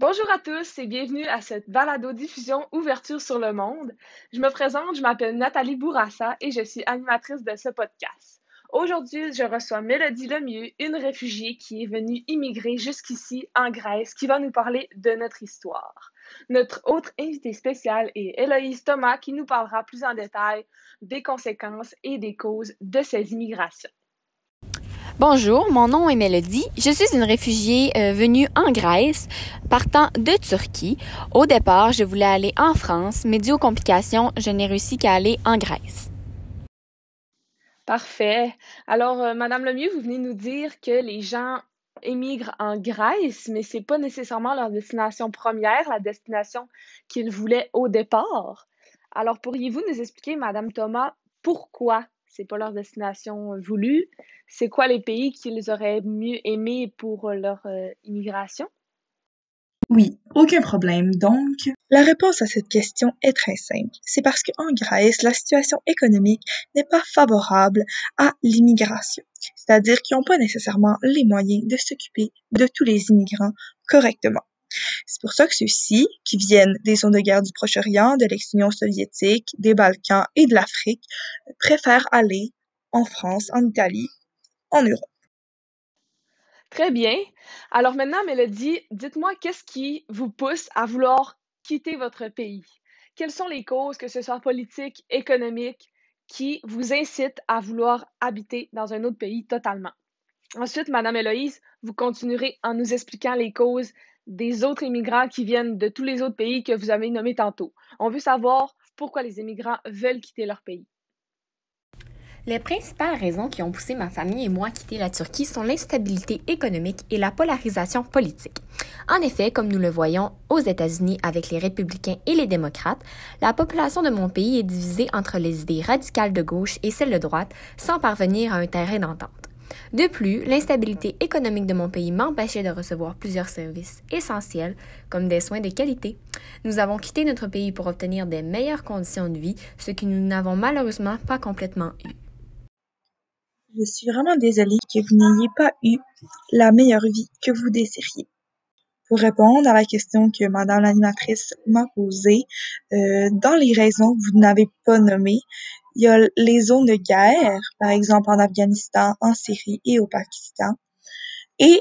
Bonjour à tous et bienvenue à cette balado-diffusion Ouverture sur le monde. Je me présente, je m'appelle Nathalie Bourassa et je suis animatrice de ce podcast. Aujourd'hui, je reçois Mélodie Lemieux, une réfugiée qui est venue immigrer jusqu'ici en Grèce, qui va nous parler de notre histoire. Notre autre invitée spéciale est Héloïse Thomas qui nous parlera plus en détail des conséquences et des causes de ces immigrations. Bonjour, mon nom est Mélodie. Je suis une réfugiée euh, venue en Grèce, partant de Turquie. Au départ, je voulais aller en France, mais dû aux complications, je n'ai réussi qu'à aller en Grèce. Parfait. Alors, euh, Madame Lemieux, vous venez nous dire que les gens émigrent en Grèce, mais c'est pas nécessairement leur destination première, la destination qu'ils voulaient au départ. Alors, pourriez-vous nous expliquer, Madame Thomas, pourquoi c'est pas leur destination euh, voulue. C'est quoi les pays qu'ils auraient mieux aimé pour euh, leur euh, immigration? Oui, aucun problème. Donc, la réponse à cette question est très simple. C'est parce qu'en Grèce, la situation économique n'est pas favorable à l'immigration. C'est-à-dire qu'ils n'ont pas nécessairement les moyens de s'occuper de tous les immigrants correctement. C'est pour ça que ceux-ci, qui viennent des zones de guerre du Proche-Orient, de l'ex-Union soviétique, des Balkans et de l'Afrique, préfèrent aller en France, en Italie, en Europe. Très bien. Alors maintenant, Mélodie, dites-moi qu'est-ce qui vous pousse à vouloir quitter votre pays? Quelles sont les causes, que ce soit politiques, économiques, qui vous incitent à vouloir habiter dans un autre pays totalement? Ensuite, Madame Héloïse, vous continuerez en nous expliquant les causes des autres immigrants qui viennent de tous les autres pays que vous avez nommés tantôt. On veut savoir pourquoi les immigrants veulent quitter leur pays. Les principales raisons qui ont poussé ma famille et moi à quitter la Turquie sont l'instabilité économique et la polarisation politique. En effet, comme nous le voyons aux États-Unis avec les républicains et les démocrates, la population de mon pays est divisée entre les idées radicales de gauche et celles de droite sans parvenir à un terrain d'entente. De plus, l'instabilité économique de mon pays m'empêchait de recevoir plusieurs services essentiels comme des soins de qualité. Nous avons quitté notre pays pour obtenir des meilleures conditions de vie, ce que nous n'avons malheureusement pas complètement eu. Je suis vraiment désolée que vous n'ayez pas eu la meilleure vie que vous désiriez. Pour répondre à la question que Madame l'animatrice m'a posée, euh, dans les raisons que vous n'avez pas nommées, il y a les zones de guerre, par exemple en Afghanistan, en Syrie et au Pakistan. Et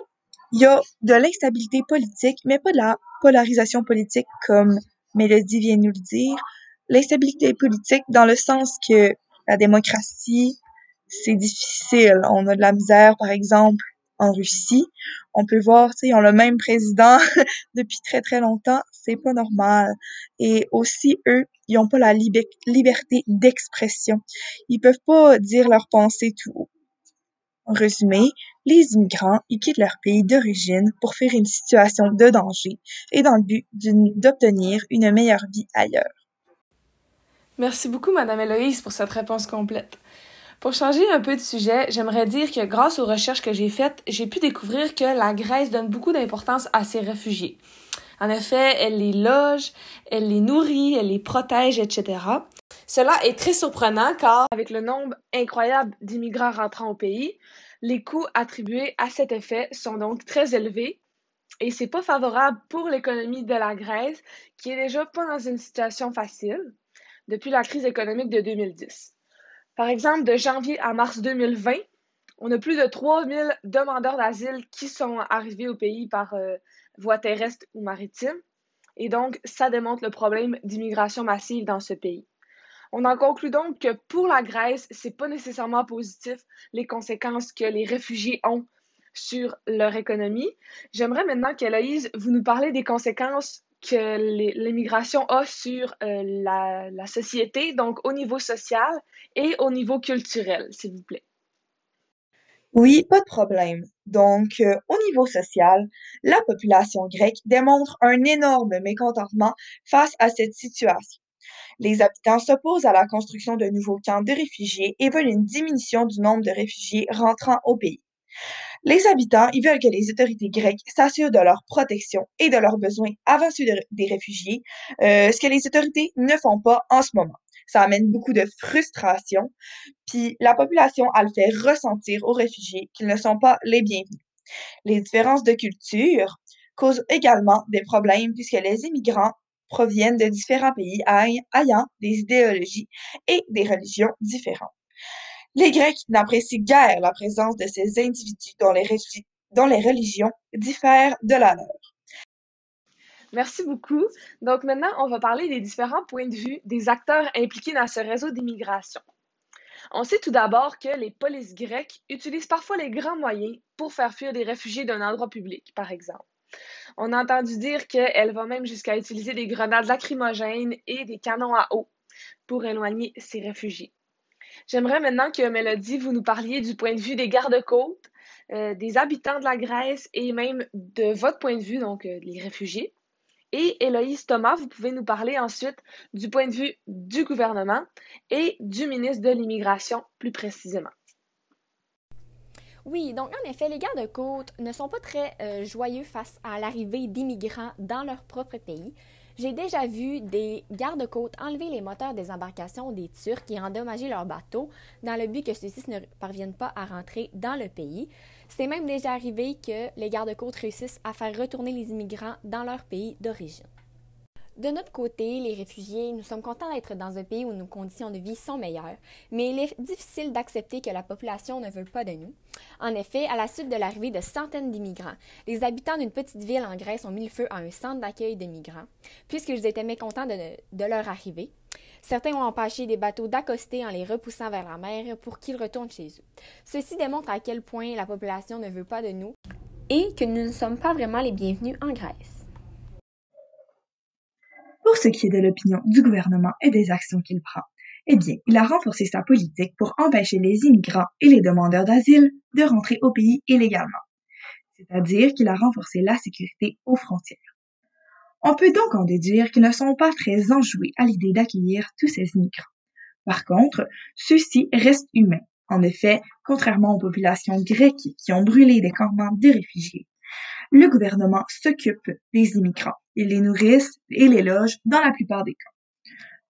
il y a de l'instabilité politique, mais pas de la polarisation politique comme Mélodie vient nous le dire. L'instabilité politique dans le sens que la démocratie, c'est difficile. On a de la misère, par exemple, en Russie. On peut voir, tu sais, ils ont le même président depuis très très longtemps. C'est pas normal. Et aussi, eux, ils ont pas la liberté d'expression. Ils peuvent pas dire leurs pensées tout haut. En résumé, les immigrants, quittent leur pays d'origine pour faire une situation de danger et dans le but d'obtenir une meilleure vie ailleurs. Merci beaucoup, Madame Héloïse, pour cette réponse complète. Pour changer un peu de sujet, j'aimerais dire que grâce aux recherches que j'ai faites, j'ai pu découvrir que la Grèce donne beaucoup d'importance à ses réfugiés. En effet, elle les loge, elle les nourrit, elle les protège, etc. Cela est très surprenant car, avec le nombre incroyable d'immigrants rentrant au pays, les coûts attribués à cet effet sont donc très élevés et c'est pas favorable pour l'économie de la Grèce qui est déjà pas dans une situation facile depuis la crise économique de 2010. Par exemple, de janvier à mars 2020, on a plus de 3000 demandeurs d'asile qui sont arrivés au pays par euh, voie terrestre ou maritime. Et donc, ça démontre le problème d'immigration massive dans ce pays. On en conclut donc que pour la Grèce, c'est pas nécessairement positif les conséquences que les réfugiés ont sur leur économie. J'aimerais maintenant qu'Elaïse vous nous parlez des conséquences que l'immigration a sur euh, la, société, donc au niveau social et au niveau culturel, s'il vous plaît. Oui, pas de problème. Donc, euh, au niveau social, la population grecque démontre un énorme mécontentement face à cette situation. Les habitants s'opposent à la construction de nouveaux camps de réfugiés et veulent une diminution du nombre de réfugiés rentrant au pays. Les habitants, ils veulent que les autorités grecques s'assurent de leur protection et de leurs besoins avant ceux des réfugiés, euh, ce que les autorités ne font pas en ce moment. Ça amène beaucoup de frustration, puis la population, elle fait ressentir aux réfugiés qu'ils ne sont pas les bienvenus. Les différences de culture cause également des problèmes puisque les immigrants proviennent de différents pays ayant des idéologies et des religions différentes. Les Grecs n'apprécient guère la présence de ces individus dont les, dont les religions diffèrent de la leur. Merci beaucoup. Donc maintenant, on va parler des différents points de vue des acteurs impliqués dans ce réseau d'immigration. On sait tout d'abord que les polices grecques utilisent parfois les grands moyens pour faire fuir des réfugiés d'un endroit public, par exemple. On a entendu dire qu'elle va même jusqu'à utiliser des grenades lacrymogènes et des canons à eau pour éloigner ces réfugiés. J'aimerais maintenant que Mélodie, vous nous parliez du point de vue des gardes-côtes, euh, des habitants de la Grèce et même de votre point de vue, donc euh, les réfugiés. Et Héloïse Thomas, vous pouvez nous parler ensuite du point de vue du gouvernement et du ministre de l'Immigration plus précisément. Oui, donc en effet, les gardes-côtes ne sont pas très euh, joyeux face à l'arrivée d'immigrants dans leur propre pays. J'ai déjà vu des gardes-côtes enlever les moteurs des embarcations des Turcs et endommager leurs bateaux dans le but que ceux-ci ne parviennent pas à rentrer dans le pays. C'est même déjà arrivé que les gardes-côtes réussissent à faire retourner les immigrants dans leur pays d'origine. De notre côté, les réfugiés, nous sommes contents d'être dans un pays où nos conditions de vie sont meilleures, mais il est difficile d'accepter que la population ne veut pas de nous. En effet, à la suite de l'arrivée de centaines d'immigrants, les habitants d'une petite ville en Grèce ont mis le feu à un centre d'accueil de migrants, puisqu'ils étaient mécontents de, de leur arrivée. Certains ont empêché des bateaux d'accoster en les repoussant vers la mer pour qu'ils retournent chez eux. Ceci démontre à quel point la population ne veut pas de nous et que nous ne sommes pas vraiment les bienvenus en Grèce. Pour ce qui est de l'opinion du gouvernement et des actions qu'il prend, eh bien, il a renforcé sa politique pour empêcher les immigrants et les demandeurs d'asile de rentrer au pays illégalement. C'est-à-dire qu'il a renforcé la sécurité aux frontières. On peut donc en déduire qu'ils ne sont pas très enjoués à l'idée d'accueillir tous ces immigrants. Par contre, ceux-ci restent humains. En effet, contrairement aux populations grecques qui ont brûlé des campements de réfugiés, le gouvernement s'occupe des immigrants. Ils les nourrissent et les logent dans la plupart des cas.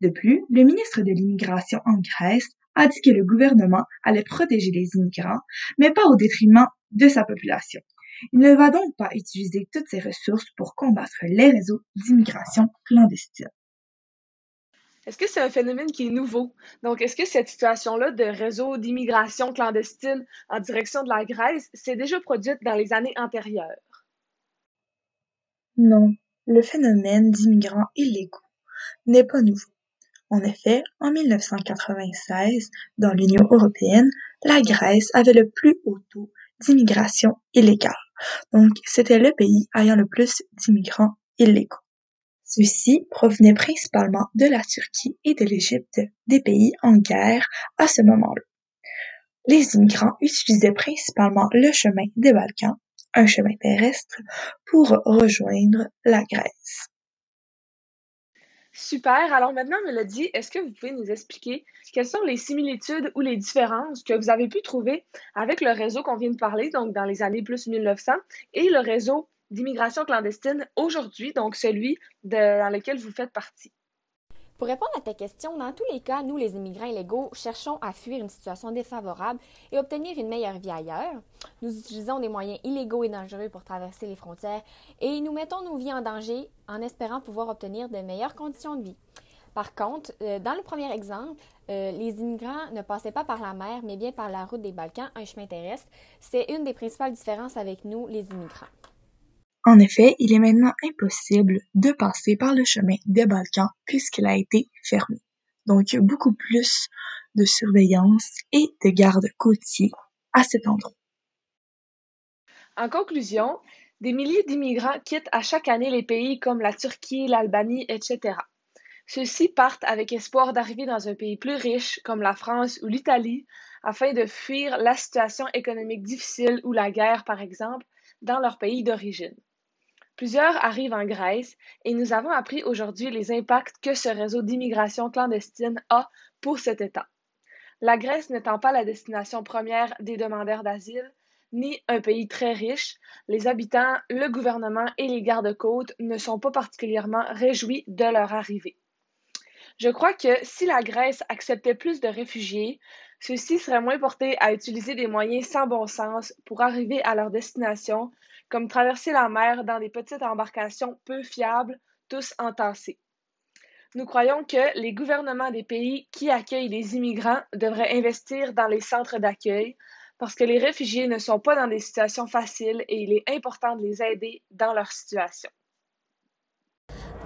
De plus, le ministre de l'immigration en Grèce a dit que le gouvernement allait protéger les immigrants, mais pas au détriment de sa population. Il ne va donc pas utiliser toutes ses ressources pour combattre les réseaux d'immigration clandestine. Est-ce que c'est un phénomène qui est nouveau? Donc, est-ce que cette situation-là de réseau d'immigration clandestine en direction de la Grèce s'est déjà produite dans les années antérieures? Non, le phénomène d'immigrants illégaux n'est pas nouveau. En effet, en 1996, dans l'Union européenne, la Grèce avait le plus haut taux d'immigration illégale. Donc, c'était le pays ayant le plus d'immigrants illégaux. Ceux-ci provenaient principalement de la Turquie et de l'Égypte, des pays en guerre à ce moment-là. Les immigrants utilisaient principalement le chemin des Balkans un chemin terrestre pour rejoindre la Grèce. Super. Alors maintenant, Mélodie, est-ce que vous pouvez nous expliquer quelles sont les similitudes ou les différences que vous avez pu trouver avec le réseau qu'on vient de parler, donc dans les années plus 1900, et le réseau d'immigration clandestine aujourd'hui, donc celui dans lequel vous faites partie? Pour répondre à ta question, dans tous les cas, nous, les immigrants illégaux, cherchons à fuir une situation défavorable et obtenir une meilleure vie ailleurs. Nous utilisons des moyens illégaux et dangereux pour traverser les frontières et nous mettons nos vies en danger en espérant pouvoir obtenir de meilleures conditions de vie. Par contre, euh, dans le premier exemple, euh, les immigrants ne passaient pas par la mer, mais bien par la route des Balkans, un chemin terrestre. C'est une des principales différences avec nous, les immigrants. En effet, il est maintenant impossible de passer par le chemin des Balkans puisqu'il a été fermé. Donc, beaucoup plus de surveillance et de gardes côtiers à cet endroit. En conclusion, des milliers d'immigrants quittent à chaque année les pays comme la Turquie, l'Albanie, etc. Ceux-ci partent avec espoir d'arriver dans un pays plus riche comme la France ou l'Italie afin de fuir la situation économique difficile ou la guerre, par exemple, dans leur pays d'origine. Plusieurs arrivent en Grèce et nous avons appris aujourd'hui les impacts que ce réseau d'immigration clandestine a pour cet État. La Grèce n'étant pas la destination première des demandeurs d'asile, ni un pays très riche, les habitants, le gouvernement et les gardes-côtes ne sont pas particulièrement réjouis de leur arrivée. Je crois que si la Grèce acceptait plus de réfugiés, Ceux-ci seraient moins portés à utiliser des moyens sans bon sens pour arriver à leur destination, comme traverser la mer dans des petites embarcations peu fiables, tous entassés. Nous croyons que les gouvernements des pays qui accueillent les immigrants devraient investir dans les centres d'accueil parce que les réfugiés ne sont pas dans des situations faciles et il est important de les aider dans leur situation.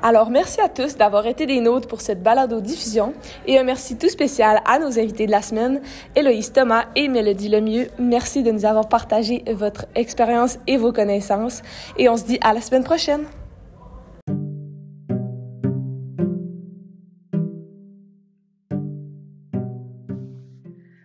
Alors, merci à tous d'avoir été des nôtres pour cette balado-diffusion et un merci tout spécial à nos invités de la semaine, Héloïse Thomas et Mélodie Lemieux. Merci de nous avoir partagé votre expérience et vos connaissances et on se dit à la semaine prochaine.